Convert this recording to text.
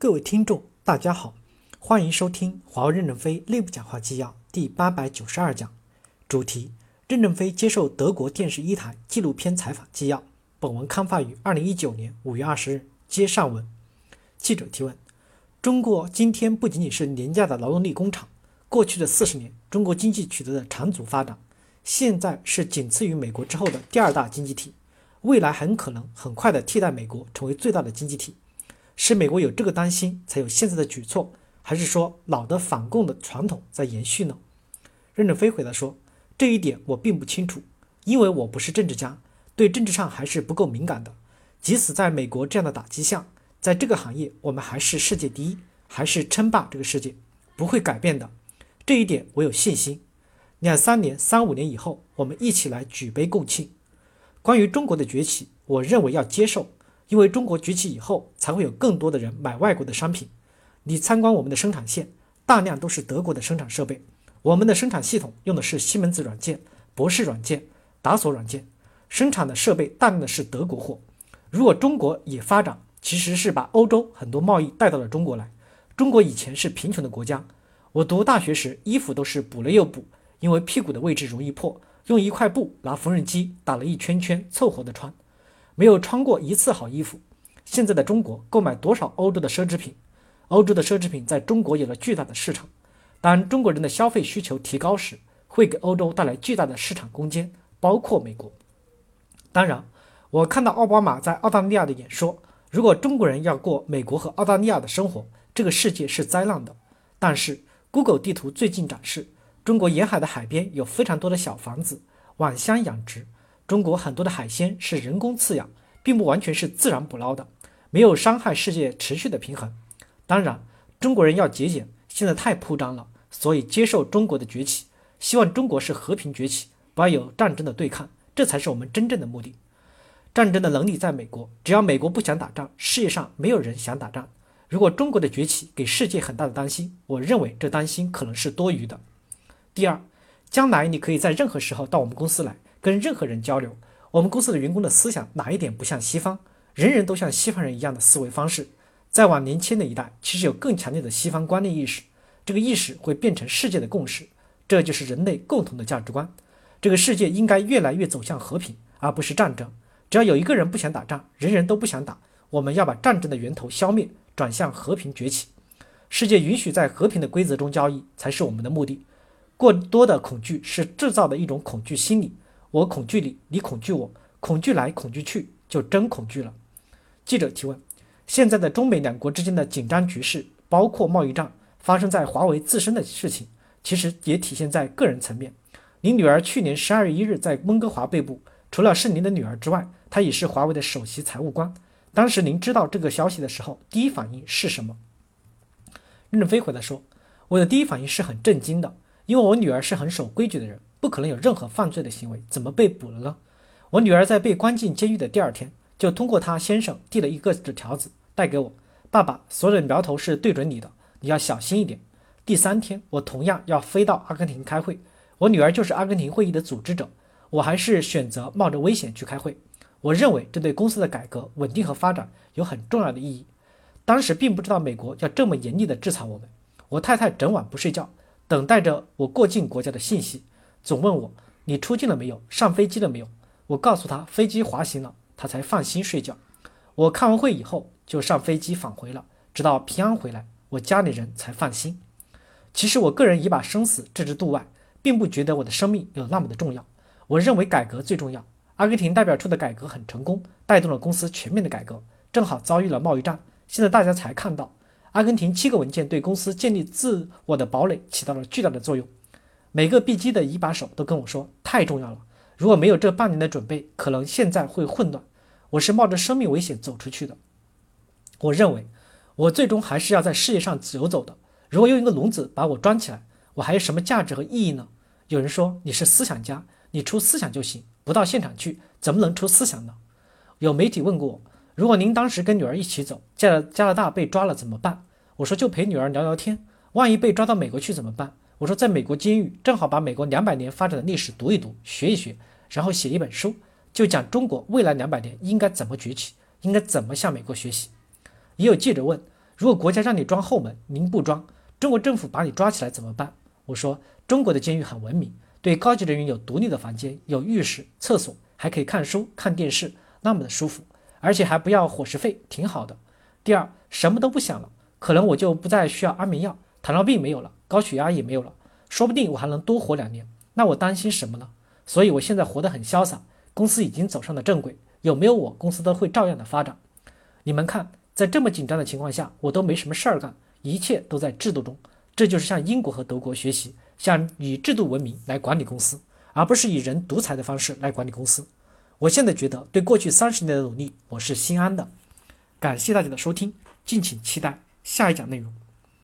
各位听众，大家好，欢迎收听华为任正非内部讲话纪要第八百九十二讲，主题：任正非接受德国电视一台纪录片采访纪要。本文刊发于二零一九年五月二十日。接上文，记者提问：中国今天不仅仅是廉价的劳动力工厂，过去的四十年，中国经济取得了长足发展，现在是仅次于美国之后的第二大经济体，未来很可能很快的替代美国成为最大的经济体。是美国有这个担心，才有现在的举措，还是说老的反共的传统在延续呢？任正非回答说：“这一点我并不清楚，因为我不是政治家，对政治上还是不够敏感的。即使在美国这样的打击下，在这个行业我们还是世界第一，还是称霸这个世界，不会改变的。这一点我有信心。两三年、三五年以后，我们一起来举杯共庆。关于中国的崛起，我认为要接受。”因为中国崛起以后，才会有更多的人买外国的商品。你参观我们的生产线，大量都是德国的生产设备。我们的生产系统用的是西门子软件、博士软件、达索软件，生产的设备大量的是德国货。如果中国也发展，其实是把欧洲很多贸易带到了中国来。中国以前是贫穷的国家，我读大学时衣服都是补了又补，因为屁股的位置容易破，用一块布拿缝纫机打了一圈圈，凑合的穿。没有穿过一次好衣服。现在的中国购买多少欧洲的奢侈品？欧洲的奢侈品在中国有了巨大的市场。当中国人的消费需求提高时，会给欧洲带来巨大的市场空间，包括美国。当然，我看到奥巴马在澳大利亚的演说，如果中国人要过美国和澳大利亚的生活，这个世界是灾难的。但是，Google 地图最近展示，中国沿海的海边有非常多的小房子，网箱养殖。中国很多的海鲜是人工饲养，并不完全是自然捕捞的，没有伤害世界持续的平衡。当然，中国人要节俭，现在太铺张了，所以接受中国的崛起，希望中国是和平崛起，不要有战争的对抗，这才是我们真正的目的。战争的能力在美国，只要美国不想打仗，世界上没有人想打仗。如果中国的崛起给世界很大的担心，我认为这担心可能是多余的。第二，将来你可以在任何时候到我们公司来。跟任何人交流，我们公司的员工的思想哪一点不像西方？人人都像西方人一样的思维方式。再往年轻的一代，其实有更强烈的西方观念意识，这个意识会变成世界的共识，这就是人类共同的价值观。这个世界应该越来越走向和平，而不是战争。只要有一个人不想打仗，人人都不想打，我们要把战争的源头消灭，转向和平崛起。世界允许在和平的规则中交易，才是我们的目的。过多的恐惧是制造的一种恐惧心理。我恐惧你，你恐惧我，恐惧来恐惧去，就真恐惧了。记者提问：现在的中美两国之间的紧张局势，包括贸易战，发生在华为自身的事情，其实也体现在个人层面。您女儿去年十二月一日在温哥华被捕，除了是您的女儿之外，她也是华为的首席财务官。当时您知道这个消息的时候，第一反应是什么？任正非回答说：“我的第一反应是很震惊的，因为我女儿是很守规矩的人。”不可能有任何犯罪的行为，怎么被捕了呢？我女儿在被关进监狱的第二天，就通过她先生递了一个纸条子带给我：“爸爸，所有的苗头是对准你的，你要小心一点。”第三天，我同样要飞到阿根廷开会，我女儿就是阿根廷会议的组织者，我还是选择冒着危险去开会。我认为这对公司的改革、稳定和发展有很重要的意义。当时并不知道美国要这么严厉地制裁我们，我太太整晚不睡觉，等待着我过境国家的信息。总问我你出境了没有，上飞机了没有？我告诉他飞机滑行了，他才放心睡觉。我开完会以后就上飞机返回了，直到平安回来，我家里人才放心。其实我个人已把生死置之度外，并不觉得我的生命有那么的重要。我认为改革最重要。阿根廷代表处的改革很成功，带动了公司全面的改革。正好遭遇了贸易战，现在大家才看到，阿根廷七个文件对公司建立自我的堡垒起到了巨大的作用。每个 B 机的一把手都跟我说太重要了，如果没有这半年的准备，可能现在会混乱。我是冒着生命危险走出去的。我认为，我最终还是要在世界上游走的。如果用一个笼子把我装起来，我还有什么价值和意义呢？有人说你是思想家，你出思想就行，不到现场去怎么能出思想呢？有媒体问过我，如果您当时跟女儿一起走，加加拿大被抓了怎么办？我说就陪女儿聊聊天，万一被抓到美国去怎么办？我说，在美国监狱正好把美国两百年发展的历史读一读、学一学，然后写一本书，就讲中国未来两百年应该怎么崛起，应该怎么向美国学习。也有记者问，如果国家让你装后门，您不装，中国政府把你抓起来怎么办？我说中国的监狱很文明，对高级人员有独立的房间，有浴室、厕所，还可以看书、看电视，那么的舒服，而且还不要伙食费，挺好的。第二，什么都不想了，可能我就不再需要安眠药，糖尿病没有了，高血压也没有了，说不定我还能多活两年。那我担心什么呢？所以我现在活得很潇洒，公司已经走上了正轨，有没有我，公司都会照样的发展。你们看。在这么紧张的情况下，我都没什么事儿干，一切都在制度中。这就是向英国和德国学习，向以制度文明来管理公司，而不是以人独裁的方式来管理公司。我现在觉得，对过去三十年的努力，我是心安的。感谢大家的收听，敬请期待下一讲内容。